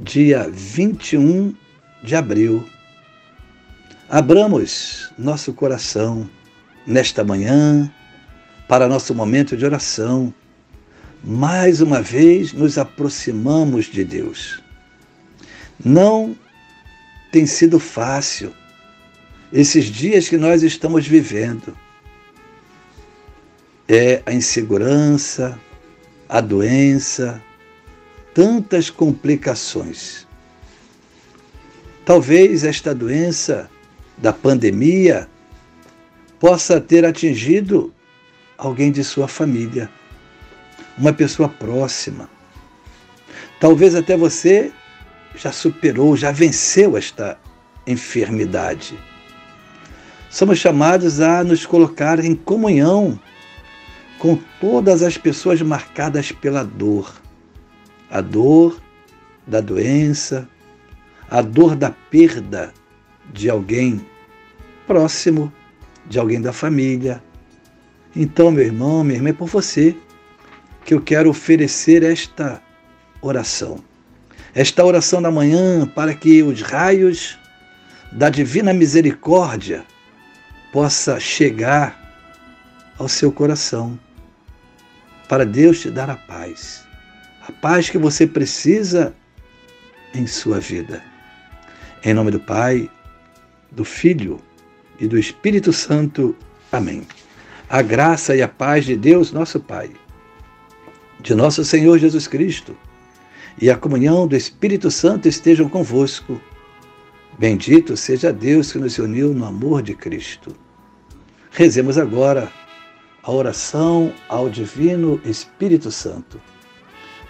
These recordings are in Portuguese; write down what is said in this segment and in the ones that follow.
dia 21 de abril. Abramos nosso coração nesta manhã para nosso momento de oração. Mais uma vez nos aproximamos de Deus. Não tem sido fácil esses dias que nós estamos vivendo. É a insegurança, a doença, tantas complicações. Talvez esta doença da pandemia possa ter atingido alguém de sua família, uma pessoa próxima. Talvez até você já superou, já venceu esta enfermidade. Somos chamados a nos colocar em comunhão com todas as pessoas marcadas pela dor a dor da doença, a dor da perda de alguém próximo, de alguém da família. Então, meu irmão, minha irmã, é por você que eu quero oferecer esta oração. Esta oração da manhã para que os raios da divina misericórdia possa chegar ao seu coração, para Deus te dar a paz a paz que você precisa em sua vida. Em nome do Pai, do Filho e do Espírito Santo. Amém. A graça e a paz de Deus, nosso Pai, de nosso Senhor Jesus Cristo e a comunhão do Espírito Santo estejam convosco. Bendito seja Deus que nos uniu no amor de Cristo. Rezemos agora a oração ao Divino Espírito Santo.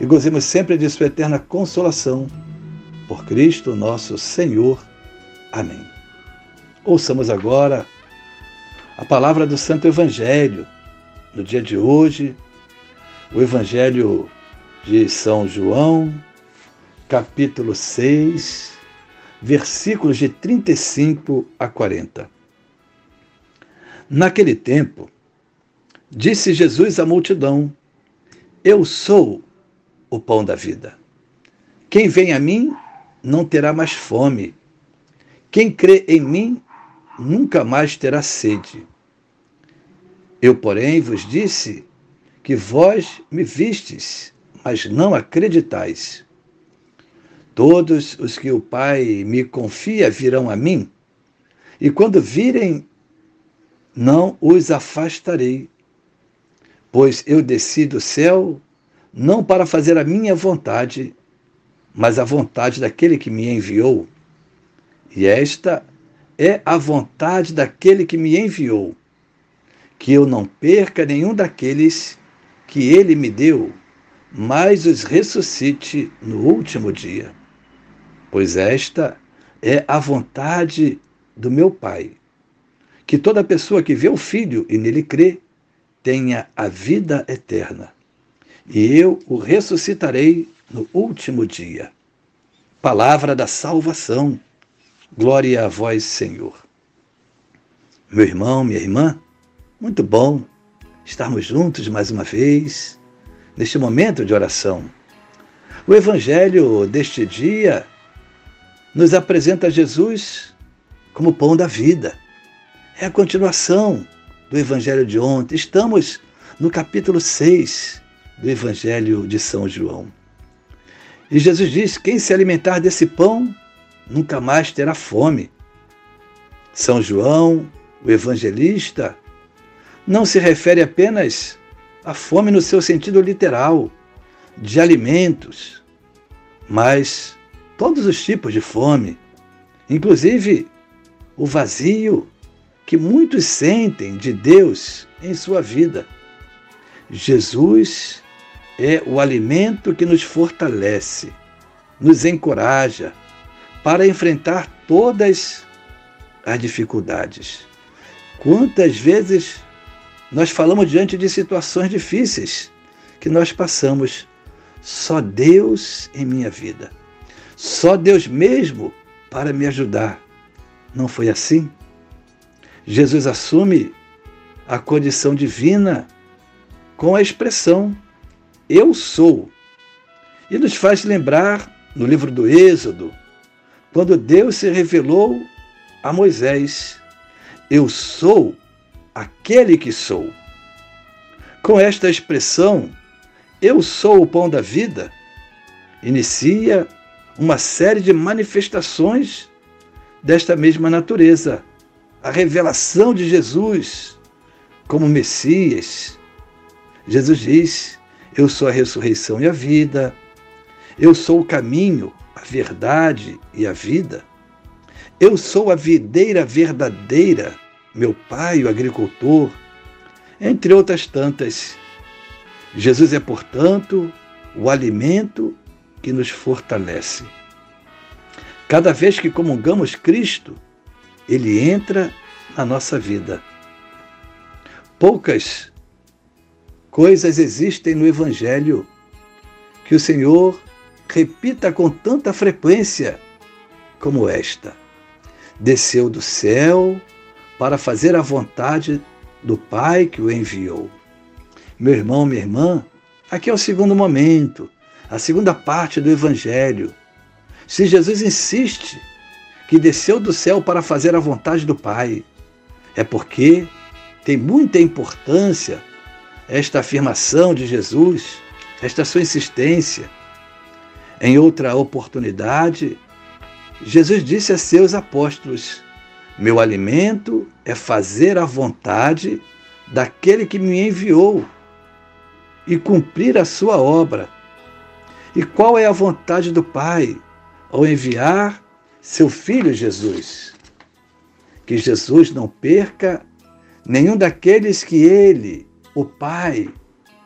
e gozemos sempre de Sua eterna consolação. Por Cristo nosso Senhor. Amém. Ouçamos agora a palavra do Santo Evangelho. No dia de hoje, o Evangelho de São João, capítulo 6, versículos de 35 a 40. Naquele tempo, disse Jesus à multidão: Eu sou o pão da vida. Quem vem a mim não terá mais fome. Quem crê em mim nunca mais terá sede. Eu, porém, vos disse que vós me vistes, mas não acreditais. Todos os que o Pai me confia virão a mim, e quando virem, não os afastarei, pois eu desci do céu não para fazer a minha vontade, mas a vontade daquele que me enviou. E esta é a vontade daquele que me enviou, que eu não perca nenhum daqueles que ele me deu, mas os ressuscite no último dia. Pois esta é a vontade do meu Pai, que toda pessoa que vê o Filho e nele crê tenha a vida eterna e eu o ressuscitarei no último dia. Palavra da salvação. Glória a vós, Senhor. Meu irmão, minha irmã, muito bom estarmos juntos mais uma vez neste momento de oração. O Evangelho deste dia nos apresenta Jesus como pão da vida. É a continuação do Evangelho de ontem. Estamos no capítulo 6 do Evangelho de São João. E Jesus diz: Quem se alimentar desse pão nunca mais terá fome. São João, o evangelista, não se refere apenas à fome no seu sentido literal, de alimentos, mas todos os tipos de fome, inclusive o vazio que muitos sentem de Deus em sua vida. Jesus é o alimento que nos fortalece, nos encoraja para enfrentar todas as dificuldades. Quantas vezes nós falamos diante de situações difíceis que nós passamos, só Deus em minha vida, só Deus mesmo para me ajudar. Não foi assim? Jesus assume a condição divina com a expressão eu sou. E nos faz lembrar, no livro do Êxodo, quando Deus se revelou a Moisés: Eu sou aquele que sou. Com esta expressão, eu sou o pão da vida, inicia uma série de manifestações desta mesma natureza. A revelação de Jesus como Messias. Jesus diz: Eu sou a ressurreição e a vida. Eu sou o caminho, a verdade e a vida. Eu sou a videira verdadeira, meu pai, o agricultor, entre outras tantas. Jesus é, portanto, o alimento que nos fortalece. Cada vez que comungamos Cristo, ele entra na nossa vida. Poucas coisas existem no Evangelho que o Senhor repita com tanta frequência como esta. Desceu do céu para fazer a vontade do Pai que o enviou. Meu irmão, minha irmã, aqui é o segundo momento, a segunda parte do Evangelho. Se Jesus insiste que desceu do céu para fazer a vontade do Pai, é porque tem muita importância esta afirmação de Jesus, esta sua insistência. Em outra oportunidade, Jesus disse a seus apóstolos: Meu alimento é fazer a vontade daquele que me enviou e cumprir a sua obra. E qual é a vontade do Pai ao enviar seu filho Jesus? Que Jesus não perca nenhum daqueles que ele, o Pai,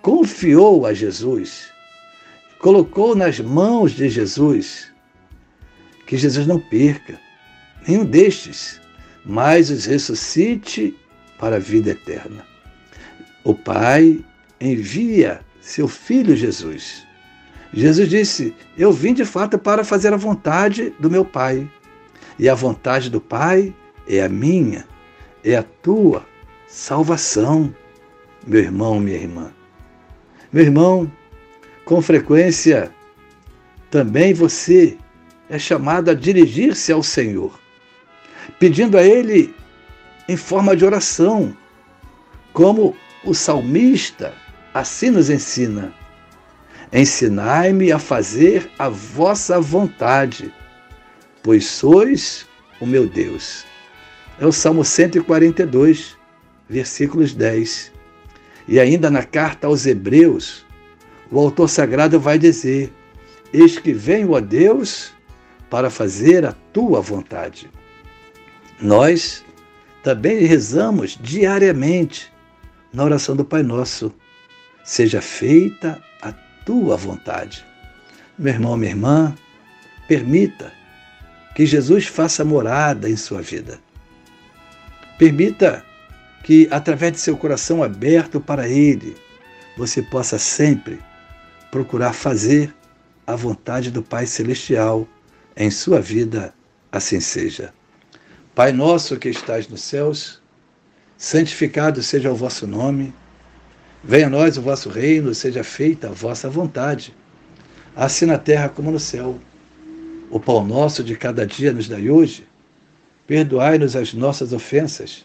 confiou a Jesus, colocou nas mãos de Jesus. Que Jesus não perca nenhum destes, mas os ressuscite para a vida eterna. O Pai envia seu filho Jesus. Jesus disse: Eu vim de fato para fazer a vontade do meu Pai. E a vontade do Pai é a minha, é a tua salvação, meu irmão, minha irmã. Meu irmão, com frequência, também você é chamado a dirigir-se ao Senhor, pedindo a Ele em forma de oração, como o salmista assim nos ensina: Ensinai-me a fazer a vossa vontade, pois sois o meu Deus. É o Salmo 142, versículos 10. E ainda na carta aos Hebreus, o autor sagrado vai dizer: Eis que venho a Deus para fazer a tua vontade. Nós também rezamos diariamente na oração do Pai Nosso. Seja feita a tua vontade. Meu irmão, minha irmã, permita que Jesus faça morada em sua vida. Permita que, através de seu coração aberto para Ele, você possa sempre procurar fazer a vontade do Pai Celestial em sua vida, assim seja. Pai nosso que estás nos céus, santificado seja o vosso nome. Venha a nós o vosso reino, seja feita a vossa vontade, assim na terra como no céu. O pão nosso de cada dia nos dai hoje. Perdoai-nos as nossas ofensas,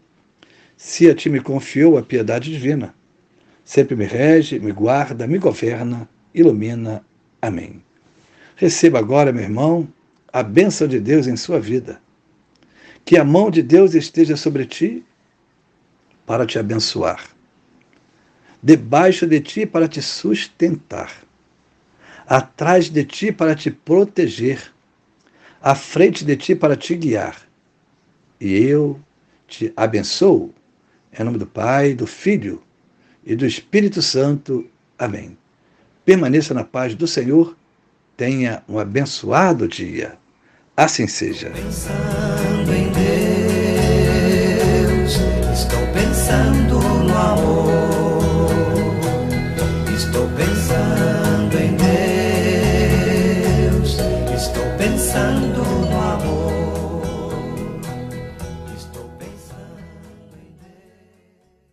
se a ti me confiou a piedade divina, sempre me rege, me guarda, me governa, ilumina. Amém. Receba agora, meu irmão, a bênção de Deus em sua vida. Que a mão de Deus esteja sobre ti para te abençoar, debaixo de ti para te sustentar, atrás de ti para te proteger, à frente de ti para te guiar. E eu te abençoo, em nome do Pai, do Filho e do Espírito Santo. Amém. Permaneça na paz do Senhor. Tenha um abençoado dia. Assim seja. Pensando em Deus, estou pensando no amor. Estou pensando